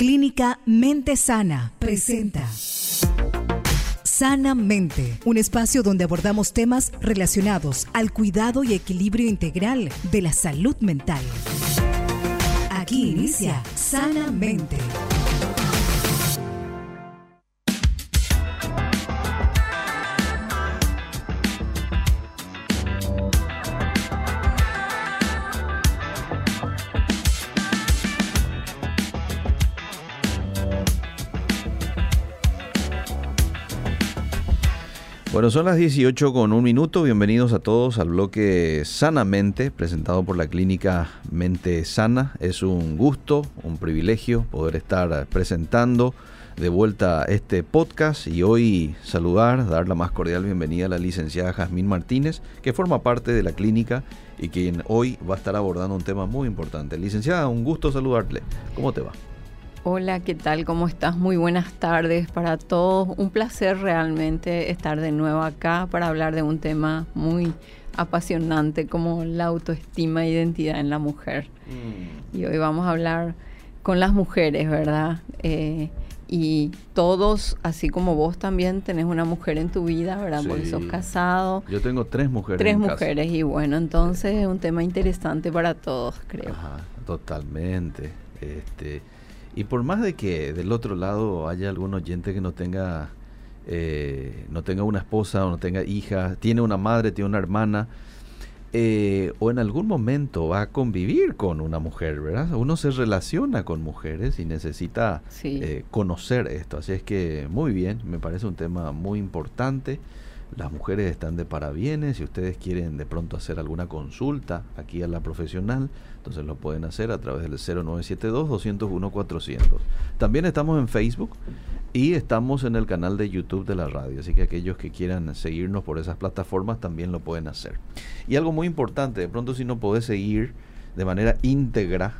Clínica Mente Sana presenta Sanamente, un espacio donde abordamos temas relacionados al cuidado y equilibrio integral de la salud mental. Aquí inicia Sanamente. Bueno, son las 18 con un minuto. Bienvenidos a todos al bloque Sanamente, presentado por la clínica Mente Sana. Es un gusto, un privilegio poder estar presentando de vuelta este podcast y hoy saludar, dar la más cordial bienvenida a la licenciada Jazmín Martínez, que forma parte de la clínica y quien hoy va a estar abordando un tema muy importante. Licenciada, un gusto saludarle. ¿Cómo te va? Hola, ¿qué tal? ¿Cómo estás? Muy buenas tardes para todos. Un placer realmente estar de nuevo acá para hablar de un tema muy apasionante como la autoestima e identidad en la mujer. Mm. Y hoy vamos a hablar con las mujeres, ¿verdad? Eh, y todos, así como vos también tenés una mujer en tu vida, ¿verdad? Porque sos casado. Yo tengo tres mujeres. Tres mujeres y bueno, entonces es un tema interesante para todos, creo. Ajá, totalmente. Este, y por más de que del otro lado haya algún oyente que no tenga, eh, no tenga una esposa o no tenga hija, tiene una madre, tiene una hermana, eh, o en algún momento va a convivir con una mujer, ¿verdad? Uno se relaciona con mujeres y necesita eh, conocer esto. Así es que muy bien, me parece un tema muy importante. Las mujeres están de parabienes. Si ustedes quieren de pronto hacer alguna consulta aquí a la profesional, entonces lo pueden hacer a través del 0972-201-400. También estamos en Facebook y estamos en el canal de YouTube de la radio. Así que aquellos que quieran seguirnos por esas plataformas también lo pueden hacer. Y algo muy importante, de pronto si no podés seguir de manera íntegra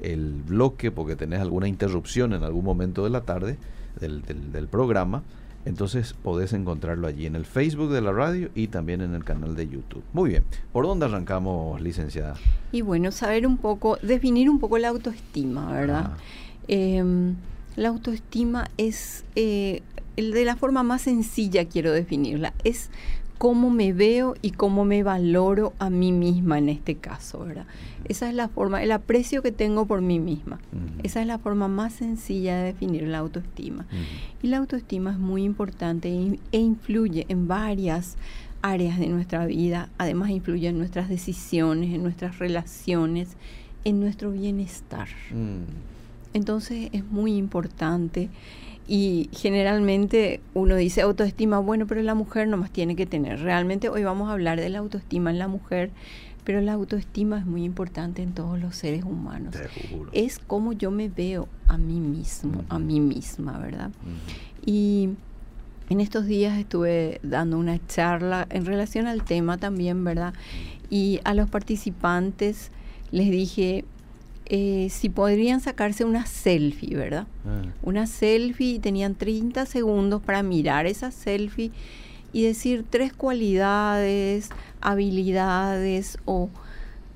el bloque porque tenés alguna interrupción en algún momento de la tarde del, del programa, entonces podés encontrarlo allí en el Facebook de la radio y también en el canal de YouTube. Muy bien, ¿por dónde arrancamos, licenciada? Y bueno, saber un poco, definir un poco la autoestima, ¿verdad? Em, la autoestima es, eh, de la forma más sencilla quiero definirla, es cómo me veo y cómo me valoro a mí misma en este caso, ¿verdad? Esa es la forma, el aprecio que tengo por mí misma. Esa es la forma más sencilla de definir la autoestima. Y la autoestima es muy importante e, influye en varias áreas de nuestra vida. Además influye en nuestras decisiones, en nuestras relaciones, en nuestro bienestar. Mm. Entonces es muy importante y generalmente uno dice autoestima, bueno, pero la mujer nomás tiene que tener. Realmente hoy vamos a hablar de la autoestima en la mujer, pero la autoestima es muy importante en todos los seres humanos. Es como yo me veo a mí mismo, a mí misma, ¿verdad? Y en estos días estuve dando una charla en relación al tema también, ¿verdad? Y a los participantes les dije, eh, si podrían sacarse una selfie, ¿verdad? Ah. Una selfie, tenían 30 segundos para mirar esa selfie y decir tres cualidades, habilidades o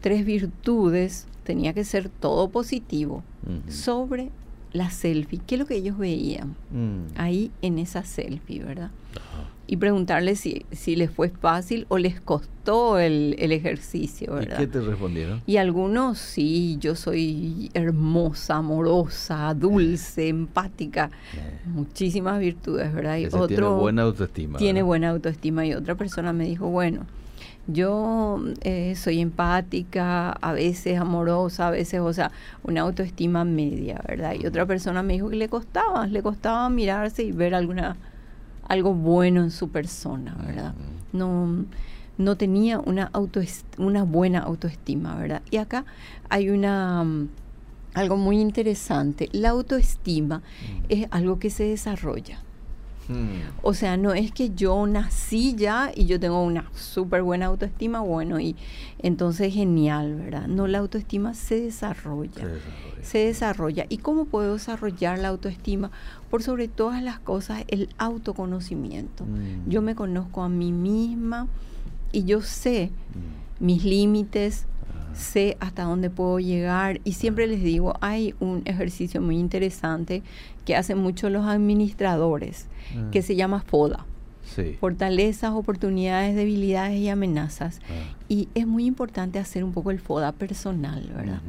tres virtudes, tenía que ser todo positivo, sobre la selfie. ¿Qué es lo que ellos veían mm. ahí en esa selfie, verdad? y preguntarles si, si les fue fácil o les costó el, ejercicio, ¿verdad? ¿Y qué te respondieron? Y algunos, sí, yo soy hermosa, amorosa, dulce, empática, muchísimas virtudes, ¿verdad? Y otro tiene buena autoestima. Tiene buena autoestima y otra persona me dijo, bueno, yo eh, soy empática, a veces amorosa, a veces, o sea, una autoestima media, ¿verdad? Y otra persona me dijo que le costaba, le costaba mirarse y ver alguna algo bueno en su persona, ¿verdad? No, no tenía una, una buena autoestima, ¿verdad? Y acá hay una algo muy interesante. La autoestima es algo que se desarrolla. Hmm. O sea, no es que yo nací ya y yo tengo una súper buena autoestima, bueno, y entonces genial, ¿verdad? No, la autoestima se desarrolla, se desarrolla. ¿Y cómo puedo desarrollar la autoestima? Por sobre todas las cosas, el autoconocimiento. Hmm. Yo me conozco a mí misma y yo sé hmm. mis límites, sé hasta dónde puedo llegar y siempre les digo, hay un ejercicio muy interesante que hacen mucho los administradores, ah. que se llama FODA. Fortalezas, oportunidades, debilidades y amenazas. Ah. Y es muy importante hacer un poco el FODA personal, ¿verdad?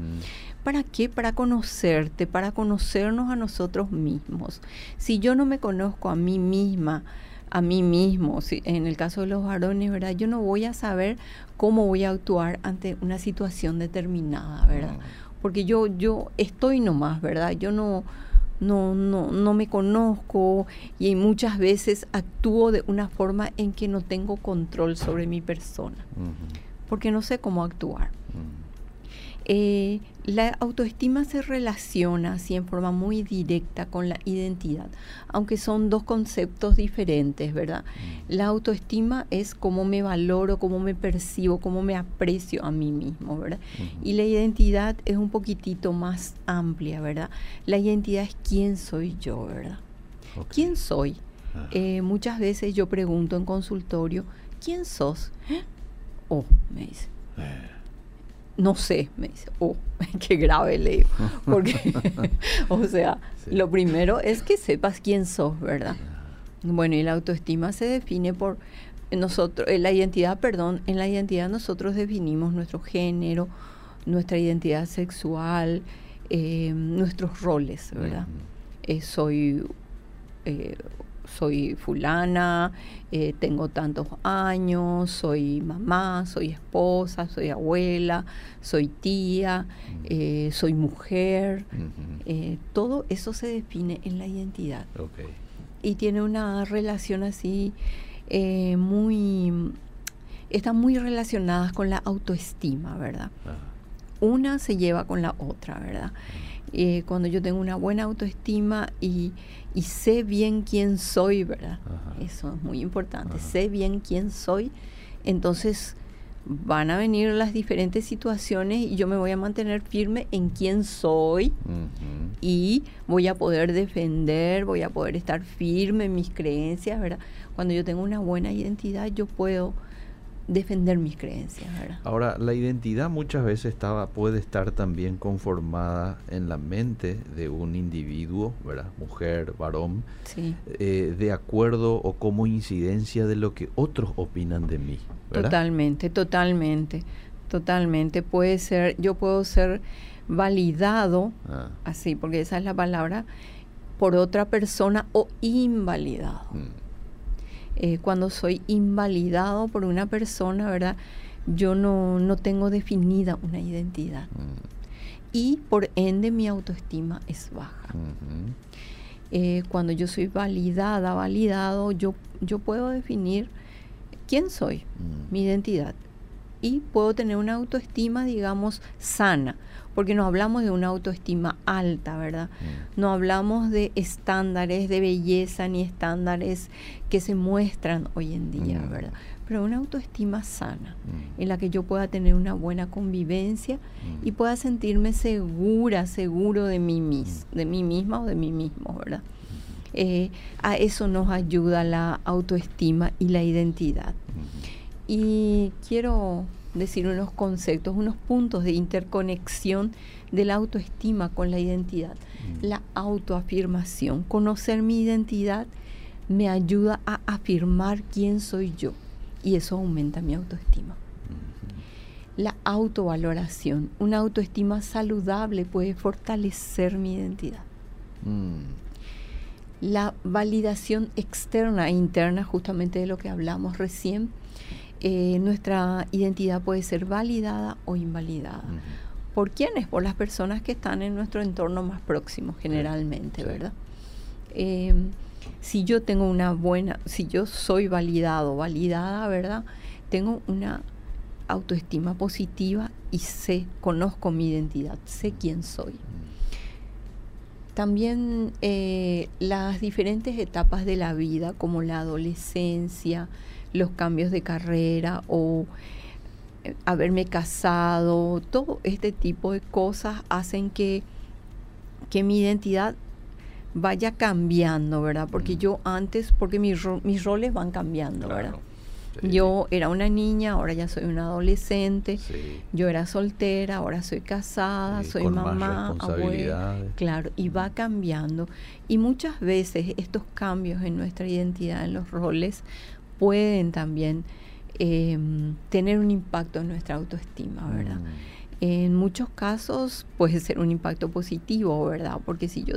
¿Para qué? Para conocerte, para conocernos a nosotros mismos. Si yo no me conozco a mí misma, a mí mismo, si, en el caso de los varones, ¿verdad? Yo no voy a saber cómo voy a actuar ante una situación determinada, ¿verdad? Mm. Porque yo, yo estoy nomás, ¿verdad? Yo no, no, no, no me conozco y muchas veces actúo de una forma en que no tengo control sobre mi persona, porque no sé cómo actuar. Eh, la autoestima se relaciona así en forma muy directa con la identidad, aunque son dos conceptos diferentes, ¿verdad? Mm. La autoestima es cómo me valoro, cómo me percibo, cómo me aprecio a mí mismo, ¿verdad? Y la identidad es un poquitito más amplia, ¿verdad? La identidad es quién soy yo, ¿verdad? ¿Quién soy? Ah. Eh, muchas veces yo pregunto en consultorio, ¿quién sos? Oh, me dice. Eh no sé, me dice, oh, qué grave le digo. Porque, o sea, lo primero es que sepas quién sos, ¿verdad? Bueno, y la autoestima se define por nosotros, en la identidad, perdón, en la identidad nosotros definimos nuestro género, nuestra identidad sexual, eh, nuestros roles, ¿verdad? Eh, soy eh, soy fulana, eh, tengo tantos años, soy mamá, soy esposa, soy abuela, soy tía, eh, soy mujer. Eh, todo eso se define en la identidad. Y tiene una relación así muy... Están muy relacionadas con la autoestima, ¿verdad? Una se lleva con la otra, ¿verdad? Cuando yo tengo una buena autoestima y, y sé bien quién soy, ¿verdad? Eso es muy importante. Sé bien quién soy. Entonces van a venir las diferentes situaciones y yo me voy a mantener firme en quién soy y voy a poder defender, voy a poder estar firme en mis creencias, ¿verdad? Cuando yo tengo una buena identidad, yo puedo defender mis creencias. ¿verdad? Ahora, la identidad muchas veces estaba, puede estar también conformada en la mente de un individuo, ¿verdad? mujer, varón, eh, de acuerdo o como incidencia de lo que otros opinan de mí. Totalmente, totalmente, totalmente. Puede ser, yo puedo ser validado, ah. así, porque esa es la palabra, por otra persona o invalidado. Mm. Eh, cuando soy invalidado por una persona, ¿verdad? Yo no, no tengo definida una identidad. Mm. Y por ende mi autoestima es baja. Eh, cuando yo soy validada, validado, yo, yo puedo definir quién soy, mm. mi identidad. Y puedo tener una autoestima, digamos, sana porque no hablamos de una autoestima alta, ¿verdad? Mm. No hablamos de estándares de belleza ni estándares que se muestran hoy en día, mm. ¿verdad? Pero una autoestima sana, mm. en la que yo pueda tener una buena convivencia y pueda sentirme segura, seguro de mí, mis, de mí misma o de mí mismo, ¿verdad? Eh, a eso nos ayuda la autoestima y la identidad. Y quiero decir unos conceptos, unos puntos de interconexión de la autoestima con la identidad. Mm. La autoafirmación, conocer mi identidad me ayuda a afirmar quién soy yo y eso aumenta mi autoestima. La autovaloración, una autoestima saludable puede fortalecer mi identidad. Mm. La validación externa e interna, justamente de lo que hablamos recién, eh, nuestra identidad puede ser validada o invalidada. ¿Por quiénes? Por las personas que están en nuestro entorno más próximo, generalmente, ¿verdad? Em, si yo tengo una buena, si yo soy validado, validada, ¿verdad? Tengo una autoestima positiva y sé, conozco mi identidad, sé quién soy. También eh, las diferentes etapas de la vida, como la adolescencia, los cambios de carrera o eh, haberme casado, todo este tipo de cosas hacen que, que mi identidad vaya cambiando, ¿verdad? Porque mm. yo antes, porque mis, mis roles van cambiando, ¿verdad? Yo era una niña, ahora ya soy una adolescente. Yo era soltera, ahora soy casada, soy mamá, abuela. Claro, y va cambiando. Y muchas veces estos cambios en nuestra identidad, en los roles, pueden también em, tener un impacto en nuestra autoestima, ¿verdad? Mm. En muchos casos puede ser un impacto positivo, ¿verdad? Porque si yo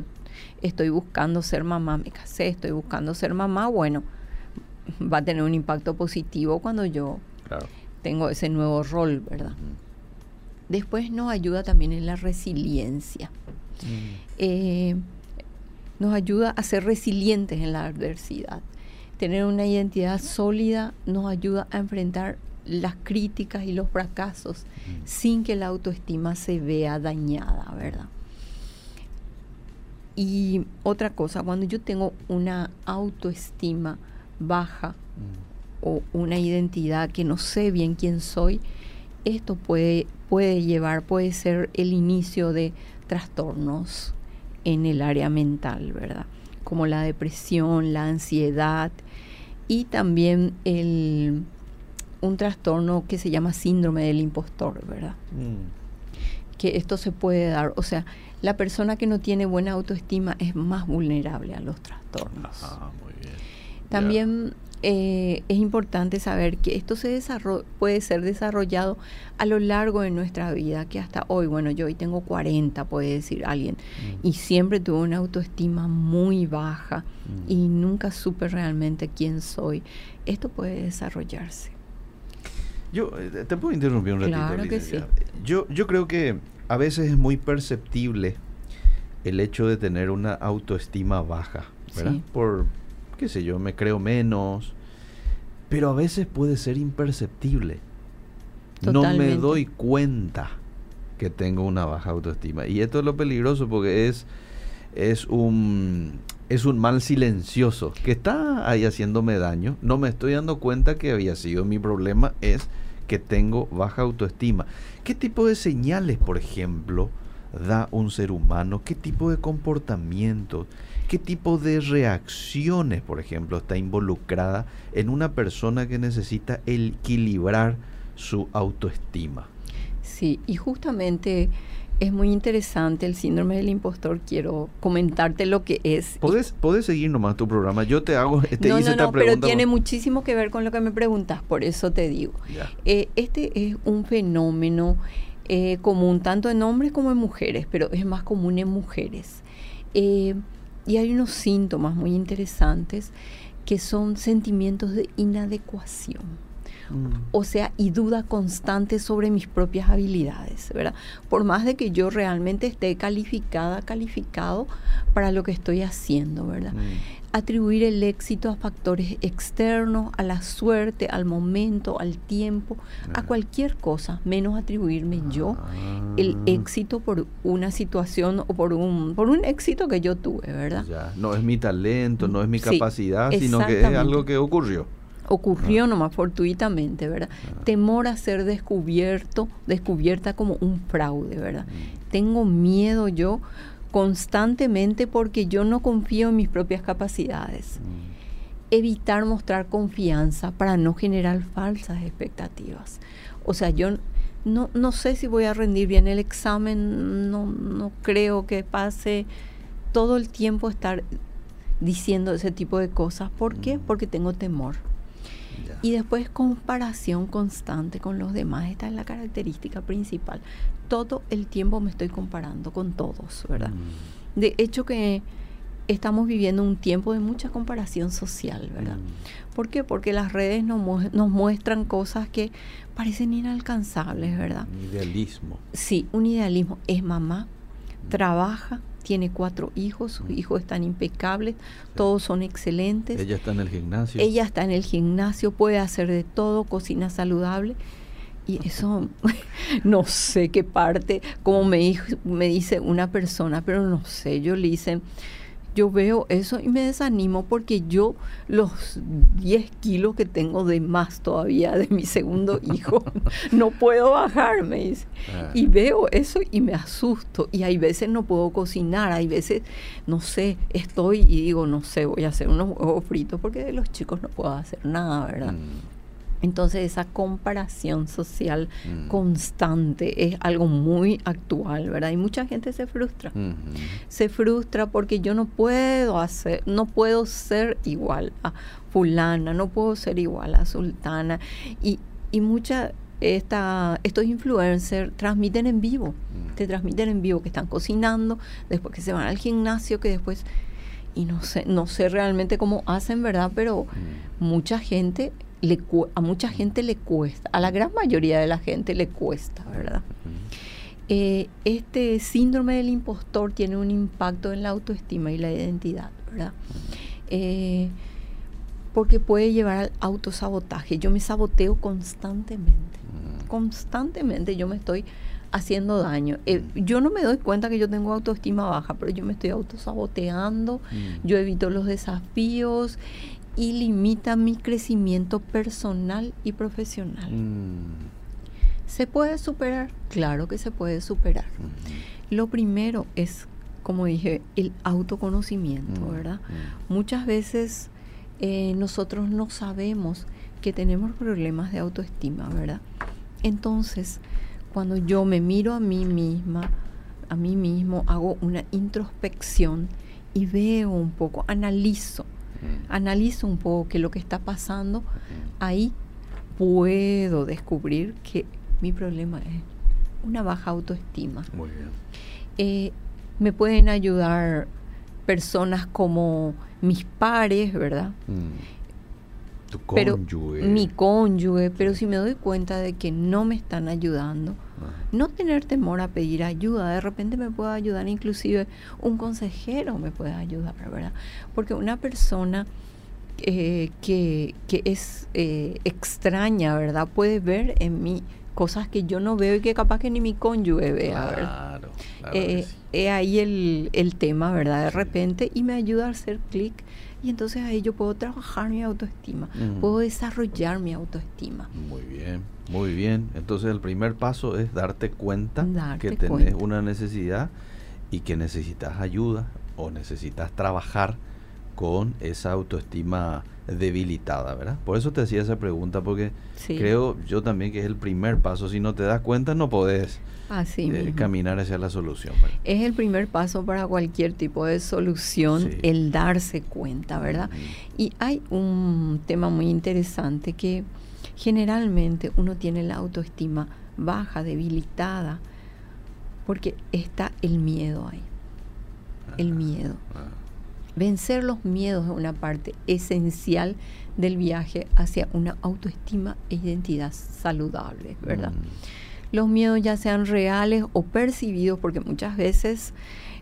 estoy buscando ser mamá, me casé, estoy buscando ser mamá, bueno, va a tener un impacto positivo cuando yo tengo ese nuevo rol, ¿verdad? Después nos ayuda también en la resiliencia. Mm. Eh, nos ayuda a ser resilientes en la adversidad. Tener una identidad sólida nos ayuda a enfrentar las críticas y los fracasos mm. sin que la autoestima se vea dañada, ¿verdad? Y otra cosa, cuando yo tengo una autoestima baja mm. o una identidad que no sé bien quién soy, esto puede, puede llevar, puede ser el inicio de trastornos en el área mental, ¿verdad? Como la depresión, la ansiedad y también el, un trastorno que se llama síndrome del impostor, ¿verdad? Mm. Que esto se puede dar, o sea, la persona que no tiene buena autoestima es más vulnerable a los trastornos. Ah, muy bien. También eh, es importante saber que esto se puede ser desarrollado a lo largo de nuestra vida, que hasta hoy, bueno, yo hoy tengo 40, puede decir alguien, mm. y siempre tuve una autoestima muy baja mm. y nunca supe realmente quién soy. Esto puede desarrollarse. Yo eh, te puedo interrumpir un ratito. Claro que sí. Yo, yo creo que a veces es muy perceptible el hecho de tener una autoestima baja, ¿verdad? Por, qué sé yo, me creo menos, pero a veces puede ser imperceptible. No me doy cuenta que tengo una baja autoestima. Y esto es lo peligroso porque es, es, un, es un mal silencioso que está ahí haciéndome daño. No me estoy dando cuenta que había sido mi problema, es que tengo baja autoestima. ¿Qué tipo de señales, por ejemplo, da un ser humano? ¿Qué tipo de comportamiento? ¿Qué tipo de reacciones, por ejemplo, está involucrada en una persona que necesita equilibrar su autoestima? Sí, y justamente es muy interesante el síndrome del impostor. Quiero comentarte lo que es. ¿Puedes, puedes seguir nomás tu programa. Yo te hago este, no, no, no, pero tiene muchísimo que ver con lo que me preguntas, por eso te digo. Eh, este es un fenómeno eh, común tanto en hombres como en mujeres, pero es más común en mujeres. Eh, y hay unos síntomas muy interesantes que son sentimientos de inadecuación. Mm. O sea, y duda constante sobre mis propias habilidades, ¿verdad? Por más de que yo realmente esté calificada, calificado para lo que estoy haciendo, ¿verdad? Mm atribuir el éxito a factores externos, a la suerte, al momento, al tiempo, a cualquier cosa, menos atribuirme yo el ah. éxito por una situación o por un, por un éxito que yo tuve, ¿verdad? No es mi talento, no es mi capacidad, sino que es algo que ocurrió. Ocurrió nomás fortuitamente, ¿verdad? Temor a ser descubierto, descubierta como un fraude, ¿verdad? Mm. Tengo miedo yo constantemente porque yo no confío en mis propias capacidades. Mm. Evitar mostrar confianza para no generar falsas expectativas. O sea, yo no, no sé si voy a rendir bien el examen, no, no creo que pase todo el tiempo estar diciendo ese tipo de cosas. ¿Por qué? Mm. Porque tengo temor. Y después comparación constante con los demás. Esta es la característica principal. Todo el tiempo me estoy comparando con todos, ¿verdad? Mm. De hecho que estamos viviendo un tiempo de mucha comparación social, ¿verdad? Mm. ¿Por qué? Porque las redes nos, nos muestran cosas que parecen inalcanzables, ¿verdad? Un idealismo. Sí, un idealismo. Es mamá, mm. trabaja, tiene cuatro hijos, sus hijos están impecables, todos son excelentes. Ella está en el gimnasio. Ella está en el gimnasio, puede hacer de todo, cocina saludable. Y eso, no sé qué parte, como me, me dice una persona, pero no sé, yo le hice, yo veo eso y me desanimo porque yo los 10 kilos que tengo de más todavía de mi segundo hijo, no puedo bajarme. Ah. Y veo eso y me asusto. Y hay veces no puedo cocinar, hay veces, no sé, estoy y digo, no sé, voy a hacer unos huevos fritos porque de los chicos no puedo hacer nada, ¿verdad? Mm. Entonces esa comparación social mm. constante es algo muy actual, ¿verdad? Y mucha gente se frustra. Se frustra porque yo no puedo hacer, no puedo ser igual a fulana, no puedo ser igual a sultana. Y, y mucha, esta, estos influencers transmiten en vivo, mm. te transmiten en vivo que están cocinando, después que se van al gimnasio, que después y no sé, no sé realmente cómo hacen, ¿verdad? Pero mm. mucha gente le, a mucha gente le cuesta, a la gran mayoría de la gente le cuesta, ¿verdad? Eh, este síndrome del impostor tiene un impacto en la autoestima y la identidad, ¿verdad? Eh, porque puede llevar al autosabotaje. Yo me saboteo constantemente, constantemente yo me estoy haciendo daño. Eh, yo no me doy cuenta que yo tengo autoestima baja, pero yo me estoy autosaboteando, yo evito los desafíos y limita mi crecimiento personal y profesional. Mm. ¿Se puede superar? Claro que se puede superar. Lo primero es, como dije, el autoconocimiento, mm, ¿verdad? Mm. Muchas veces eh, nosotros no sabemos que tenemos problemas de autoestima, ¿verdad? Entonces, cuando yo me miro a mí misma, a mí mismo, hago una introspección y veo un poco, analizo analizo un poco qué lo que está pasando, ahí puedo descubrir que mi problema es una baja autoestima. Muy bien. Eh, me pueden ayudar personas como mis pares, ¿verdad? Mm. Tu cónyuge. mi cónyuge, pero si me doy cuenta de que no me están ayudando, no tener temor a pedir ayuda, de repente me puede ayudar, inclusive un consejero me puede ayudar, ¿verdad? Porque una persona eh, que, que, es eh, extraña, ¿verdad? Puede ver en mí cosas que yo no veo y que capaz que ni mi cónyuge vea, ¿verdad? Claro, eh, es ahí el, el tema, ¿verdad? De repente y me ayuda a hacer clic y entonces ahí yo puedo trabajar mi autoestima, puedo desarrollar mi autoestima. Muy bien, muy bien. Entonces el primer paso es darte cuenta que tenés una necesidad y que necesitas ayuda o necesitas trabajar con esa autoestima debilitada, ¿verdad? Por eso te hacía esa pregunta, porque creo yo también que es el primer paso. Si no te das cuenta, no podés Así eh, caminar hacia la solución. Es el primer paso para cualquier tipo de solución, el darse cuenta, ¿verdad? Y hay un tema muy interesante que generalmente uno tiene la autoestima baja, debilitada, porque está el miedo ahí. El miedo. Ah. Vencer los miedos es una parte esencial del viaje hacia una autoestima e identidad saludable, ¿verdad? Mm. Los miedos ya sean reales o percibidos, porque muchas veces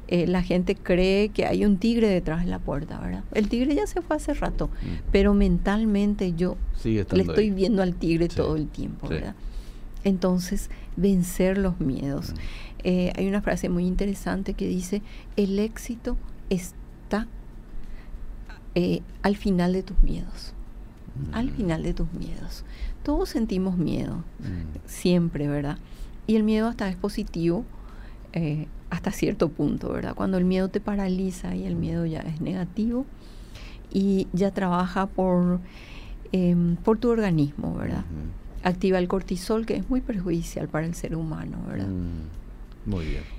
eh, la gente cree que hay un tigre detrás de la puerta, ¿verdad? El tigre ya se fue hace rato, mm. pero mentalmente yo le estoy viendo al tigre todo el tiempo, ¿verdad? Entonces, vencer los miedos. Mm. Eh, hay una frase muy interesante que dice, el éxito está eh, al final de tus miedos. Al mm. final de tus miedos. Todos sentimos miedo, mm. siempre, ¿verdad? Y el miedo hasta es positivo eh, hasta cierto punto, ¿verdad? Cuando el miedo te paraliza y el mm. miedo ya es negativo y ya trabaja por, em, por tu organismo, ¿verdad? Activa el cortisol, que es muy perjudicial para el ser humano, ¿verdad? Muy bien.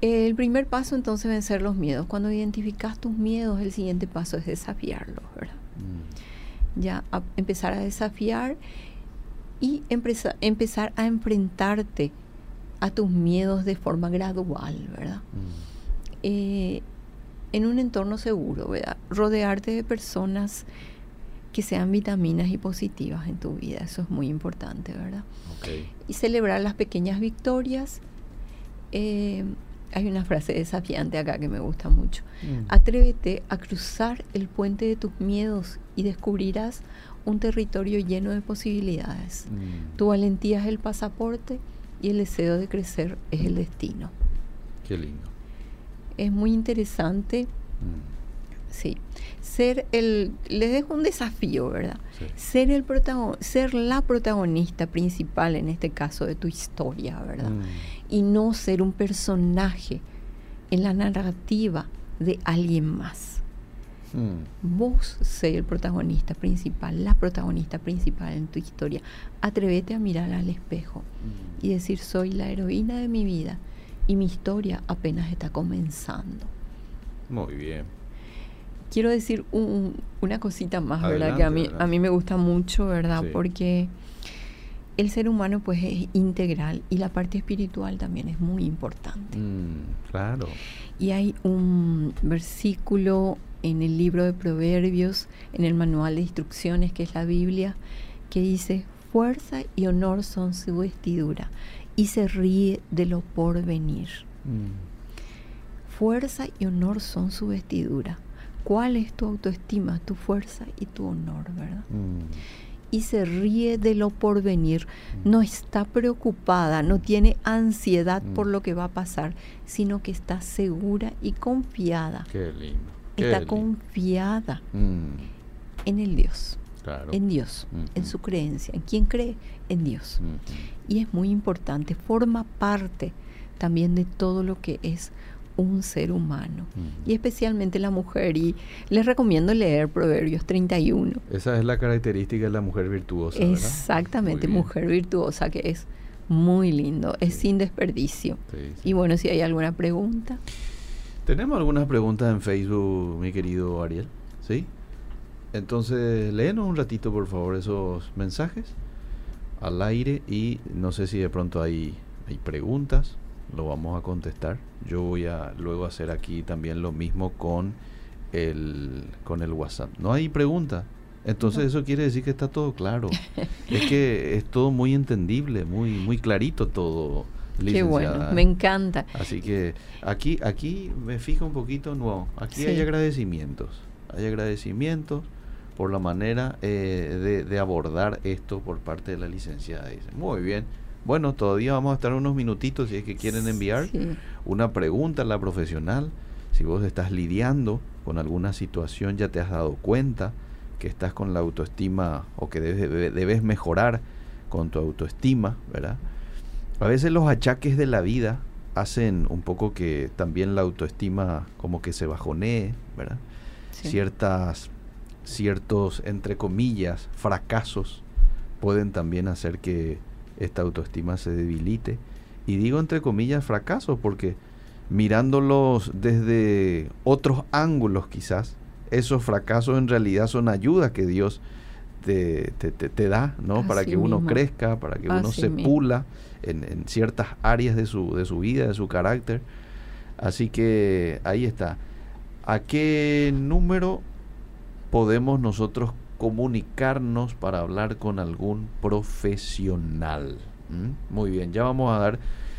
El primer paso entonces es vencer los miedos. Cuando identificas tus miedos, el siguiente paso es desafiarlos, ¿verdad? Mm. Ya empezar a desafiar y empezar a enfrentarte a tus miedos de forma gradual, ¿verdad? Mm. Eh, en un entorno seguro, ¿verdad? Rodearte de personas que sean vitaminas y positivas en tu vida, eso es muy importante, ¿verdad? Y celebrar las pequeñas victorias. Eh, hay una frase desafiante acá que me gusta mucho. Mm. Atrévete a cruzar el puente de tus miedos y descubrirás un territorio lleno de posibilidades. Mm. Tu valentía es el pasaporte y el deseo de crecer es el destino. Qué lindo. Es muy interesante. Mm. Sí. Ser el. Les dejo un desafío, ¿verdad? Ser, el ser la protagonista principal, en este caso, de tu historia, ¿verdad? y no ser un personaje en la narrativa de alguien más. Mm. Vos sé el protagonista principal, la protagonista principal en tu historia. Atrévete a mirar al espejo mm. y decir, soy la heroína de mi vida y mi historia apenas está comenzando. Muy bien. Quiero decir una cosita más, ¿verdad? Que a mí, a mí me gusta mucho, ¿verdad? Porque el ser humano pues es integral y la parte espiritual también es muy importante. Mm, claro. Y hay un versículo en el libro de Proverbios, en el manual de instrucciones que es la Biblia, que dice, fuerza y honor son su vestidura y se ríe de lo por venir. Mm. Fuerza y honor son su vestidura. ¿Cuál es tu autoestima, tu fuerza y tu honor, verdad? Mm. Y se ríe de lo por venir. Mm. No está preocupada, no tiene ansiedad por lo que va a pasar, sino que está segura y confiada. Qué lindo. está confiada en el Dios en Dios, en su creencia. ¿En quién cree? En Dios. Y es muy importante, forma parte también de todo lo que es un ser humano y especialmente la mujer y les recomiendo leer Proverbios 31. Esa es la característica de la mujer virtuosa. Exactamente, mujer virtuosa que es muy lindo, es sin desperdicio. Y bueno, si hay alguna pregunta. Tenemos algunas preguntas en Facebook, mi querido Ariel. ¿Sí? Entonces, léenos un ratito, por favor, esos mensajes al aire y no sé si de pronto hay, hay preguntas, lo vamos a contestar. Yo voy a luego hacer aquí también lo mismo con el, con el WhatsApp. No hay pregunta. Entonces eso quiere decir que está todo claro. es que es todo muy entendible, muy muy clarito todo. Qué bueno, me encanta. Así que aquí aquí me fijo un poquito, no, aquí hay agradecimientos. Hay agradecimientos por la manera eh, de, abordar esto por parte de la licenciada. Dice, muy bien. Bueno, todavía vamos a estar unos minutitos si es que quieren enviar una pregunta a la profesional. Si vos estás lidiando con alguna situación, ya te has dado cuenta que estás con la autoestima o que debes, debes mejorar con tu autoestima, ¿verdad? A veces los achaques de la vida hacen un poco que también la autoestima como que se bajonee, ¿verdad? Ciertas ciertos, entre comillas, fracasos pueden también hacer que esta autoestima se debilite. Y digo entre comillas fracasos porque mirándolos desde otros ángulos quizás, esos fracasos en realidad son ayudas que Dios te, te, da, ¿no? para que uno crezca, para que uno se pula en, en, ciertas áreas de su, de su vida, de su carácter. Así que ahí está. ¿A qué número podemos nosotros comunicarnos para hablar con algún profesional. ¿Mm? Muy bien, ya vamos a dar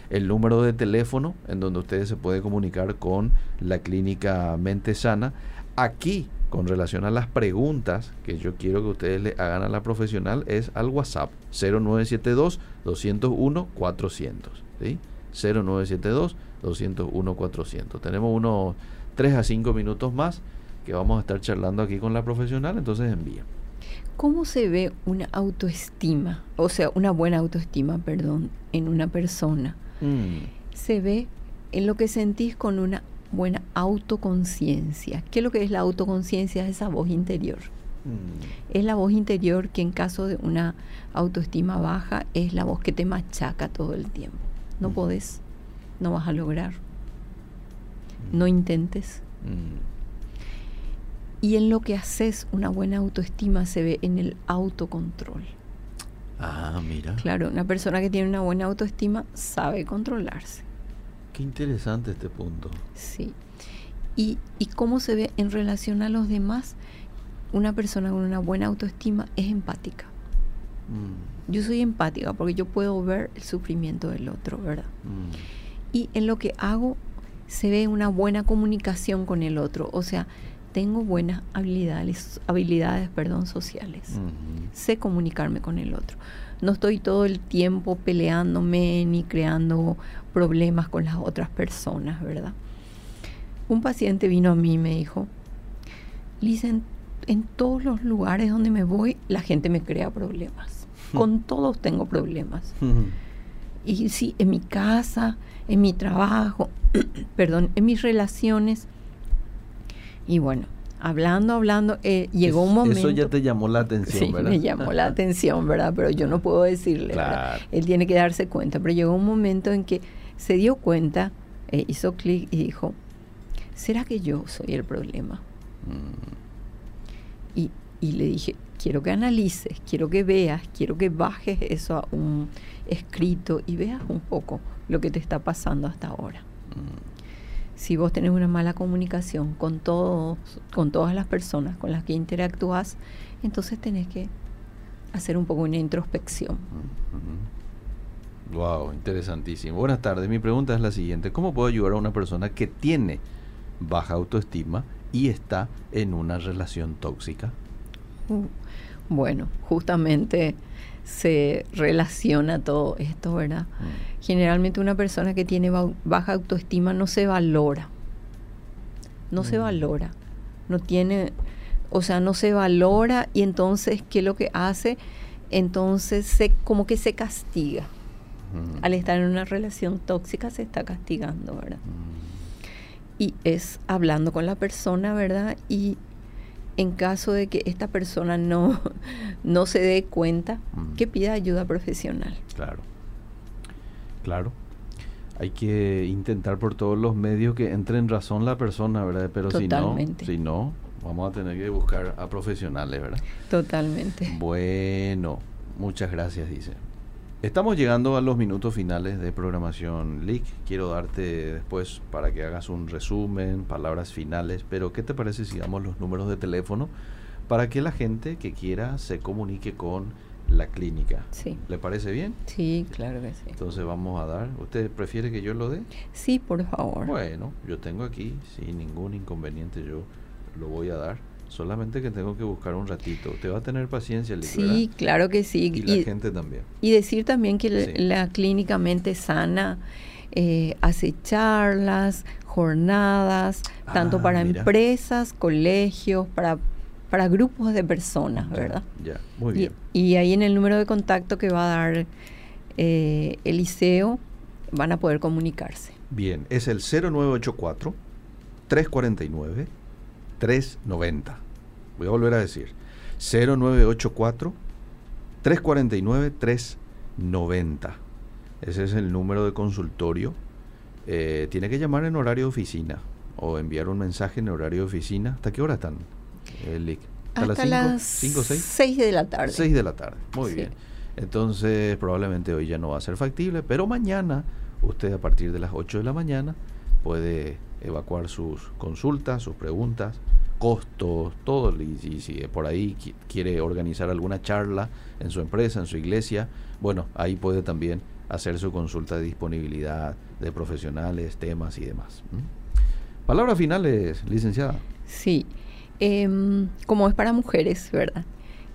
el número de teléfono en donde ustedes se pueden comunicar con la clínica Mente Sana. Aquí, con relación a las preguntas que yo quiero que ustedes le hagan a la profesional, es al WhatsApp 0972 201 400. ¿sí? 0972 201 400. Tenemos unos 3 a 5 minutos más que vamos a estar charlando aquí con la profesional, entonces envía. ¿Cómo se ve una autoestima, o sea, una buena autoestima, perdón, en una persona? Mm. Se ve en lo que sentís con una buena autoconciencia. ¿Qué es lo que es la autoconciencia? Es esa voz interior. Mm. Es la voz interior que en caso de una autoestima baja es la voz que te machaca todo el tiempo. No mm. podés, no vas a lograr. No intentes. Y en lo que haces una buena autoestima se ve en el autocontrol. Ah, mira. Claro, una persona que tiene una buena autoestima sabe controlarse. Qué interesante este punto. Sí. Y, y cómo se ve en relación a los demás, una persona con una buena autoestima es empática. Mm. Yo soy empática porque yo puedo ver el sufrimiento del otro, ¿verdad? Mm. Y en lo que hago se ve una buena comunicación con el otro. O sea, tengo buenas habilidades, habilidades perdón, sociales. Sé comunicarme con el otro. No estoy todo el tiempo peleándome ni creando problemas con las otras personas, ¿verdad? Un paciente vino a mí y me dijo, Lisa, en, todos los lugares donde me voy, la gente me crea problemas. Con todos tengo problemas. Y sí, en mi casa, en mi trabajo, perdón, en mis relaciones, y bueno, hablando, hablando, eh, llegó un momento... Eso ya te llamó la atención, sí, ¿verdad? me llamó la atención, ¿verdad? Pero yo no puedo decirle, Claro. Él tiene que darse cuenta, pero llegó un momento en que se dio cuenta, eh, hizo clic y dijo, ¿será que yo soy el problema? Mm, Y, y le dije, quiero que analices, quiero que veas, quiero que bajes eso a un escrito y veas un poco lo que te está pasando hasta ahora. mm. Si vos tenés una mala comunicación con todos, con todas las personas con las que interactúas, entonces tenés que hacer un poco una introspección. Wow, interesantísimo. Buenas tardes. Mi pregunta es la siguiente: ¿Cómo puedo ayudar a una persona que tiene baja autoestima y está en una relación tóxica? Uh, Bueno, justamente se relaciona todo esto, ¿verdad? Mm, Generalmente una persona que tiene ba- baja autoestima no se valora. No se Mm. valora. No tiene, o sea, no se valora y entonces, ¿qué es lo que hace? Entonces se como que se castiga. mm, Al estar en una relación tóxica se está castigando, ¿verdad? Y es hablando con la persona, ¿verdad? Y en caso de que esta persona no, no se dé cuenta, Mm. que pida ayuda profesional. Claro. Claro. Hay que intentar por todos los medios que entre en razón la persona, ¿verdad? Pero si no, si no, vamos a tener que buscar a profesionales, ¿verdad? Totalmente. Bueno, muchas gracias, dice. Estamos llegando a los minutos finales de programación LIC. Quiero darte después para que hagas un resumen, palabras finales, pero ¿qué te parece si damos los números de teléfono para que la gente que quiera se comunique con la clínica? Sí. ¿Le parece bien? Sí, claro que sí. Entonces vamos a dar. ¿Usted prefiere que yo lo dé? Sí, por favor. Bueno, yo tengo aquí, sin ningún inconveniente, yo lo voy a dar. Solamente que tengo que buscar un ratito. Te va a tener paciencia, Lick, sí, ¿verdad? claro que sí. Y la Y, gente también. y decir también que la- Sí. la clínicamente sana eh, hace charlas, jornadas, tanto Ah, para mira. empresas, colegios, para, para grupos de personas, Ya, ¿verdad? Ya, muy Y, bien. y ahí en el número de contacto que va a dar eh, el liceo van a poder comunicarse. Bien, es el 0984 349 390. Voy a volver a decir. 0984 349 390. Ese es el número de consultorio. Eh, tiene que llamar en horario de oficina o enviar un mensaje en horario de oficina. ¿Hasta qué hora están, eh, Lick? Hasta las 5 o 6? 6 de la tarde. 6 de la tarde. Muy Sí. bien. Entonces, probablemente hoy ya no va a ser factible, pero mañana, usted a partir de las 8 de la mañana puede evacuar sus consultas, sus preguntas, costos, todo. Y si, por ahí qui- quiere organizar alguna charla en su empresa, en su iglesia, bueno, ahí puede también hacer su consulta de disponibilidad de profesionales, temas y demás. Palabras finales, licenciada. Sí, Em, como es para mujeres, ¿verdad?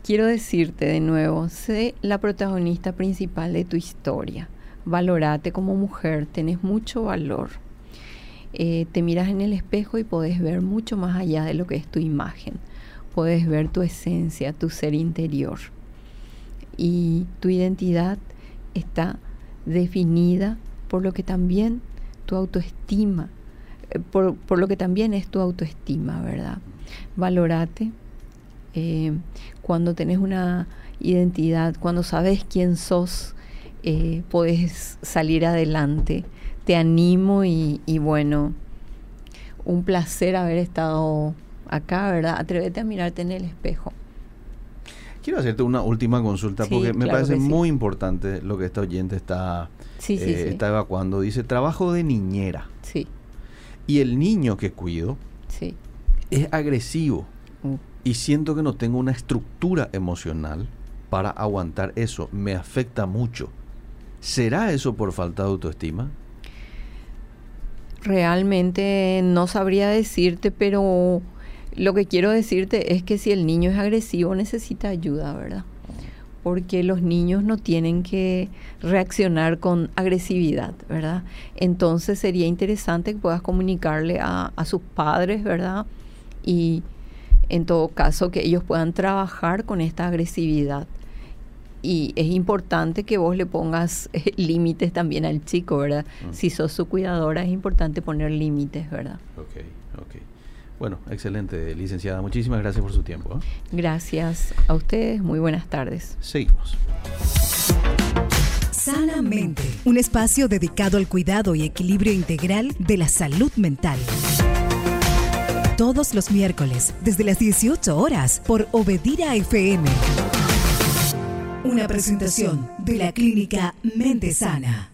Quiero decirte de nuevo, sé la protagonista principal de tu historia. Valorate como mujer, tenés mucho valor. Eh, te miras en el espejo y podés ver mucho más allá de lo que es tu imagen. Puedes ver tu esencia, tu ser interior. Y tu identidad está definida por lo que también tu autoestima, eh, por, por lo que también es tu autoestima, ¿verdad? Valorate. eh, cuando tenés una identidad, cuando sabes quién sos, eh, puedes salir adelante. Te animo y, y bueno, un placer haber estado acá, ¿verdad? Atrévete a mirarte en el espejo. Quiero hacerte una última consulta Sí, porque me claro parece sí. muy importante lo que esta oyente está, Sí, eh, está evacuando. Dice trabajo de niñera Sí, y el niño que cuido sí. es agresivo Mm. y siento que no tengo una estructura emocional para aguantar eso. Me afecta mucho. ¿Será eso por falta de autoestima? Realmente no sabría decirte, pero lo que quiero decirte es que si el niño es agresivo necesita ayuda, ¿verdad? Porque los niños no tienen que reaccionar con agresividad, ¿verdad? Entonces sería interesante que puedas comunicarle a, a sus padres, ¿verdad? Y en todo caso que ellos puedan trabajar con esta agresividad. Y es importante que vos le pongas eh, límites también al chico, ¿verdad? Mm. Si sos su cuidadora es importante poner límites, ¿verdad? Ok, ok. Bueno, excelente, licenciada. Muchísimas gracias por su tiempo. ¿eh? Gracias a ustedes. Muy buenas tardes. Seguimos. Sanamente, un espacio dedicado al cuidado y equilibrio integral de la salud mental. Todos los miércoles, desde las 18 horas, por Obedira FM. Una presentación de la clínica Mente Sana.